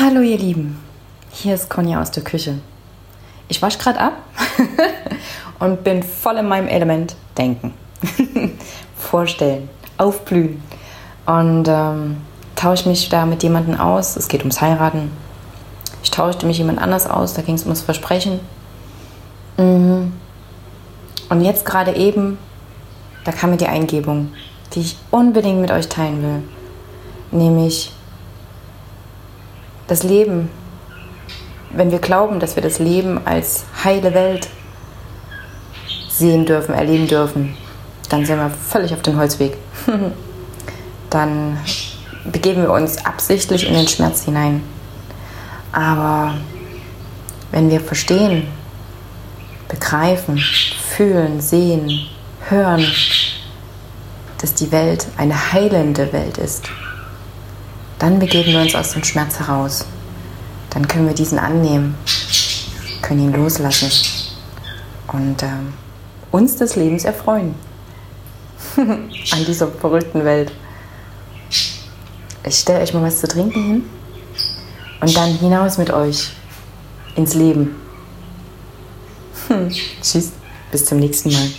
Hallo ihr Lieben, hier ist Conny aus der Küche. Ich wasche gerade ab und bin voll in meinem Element denken, vorstellen, aufblühen und ähm, tausche mich da mit jemandem aus. Es geht ums Heiraten. Ich tauschte mich jemand anders aus, da ging es ums Versprechen. Mhm. Und jetzt gerade eben, da kam mir die Eingebung, die ich unbedingt mit euch teilen will. Nämlich das Leben, wenn wir glauben, dass wir das Leben als heile Welt sehen dürfen, erleben dürfen, dann sind wir völlig auf den Holzweg. dann begeben wir uns absichtlich in den Schmerz hinein. Aber wenn wir verstehen, begreifen, fühlen, sehen, hören, dass die Welt eine heilende Welt ist, dann begeben wir uns aus dem Schmerz heraus. Dann können wir diesen annehmen, können ihn loslassen und äh, uns des Lebens erfreuen. An dieser verrückten Welt. Ich stelle euch mal was zu trinken hin und dann hinaus mit euch ins Leben. Hm. Tschüss, bis zum nächsten Mal.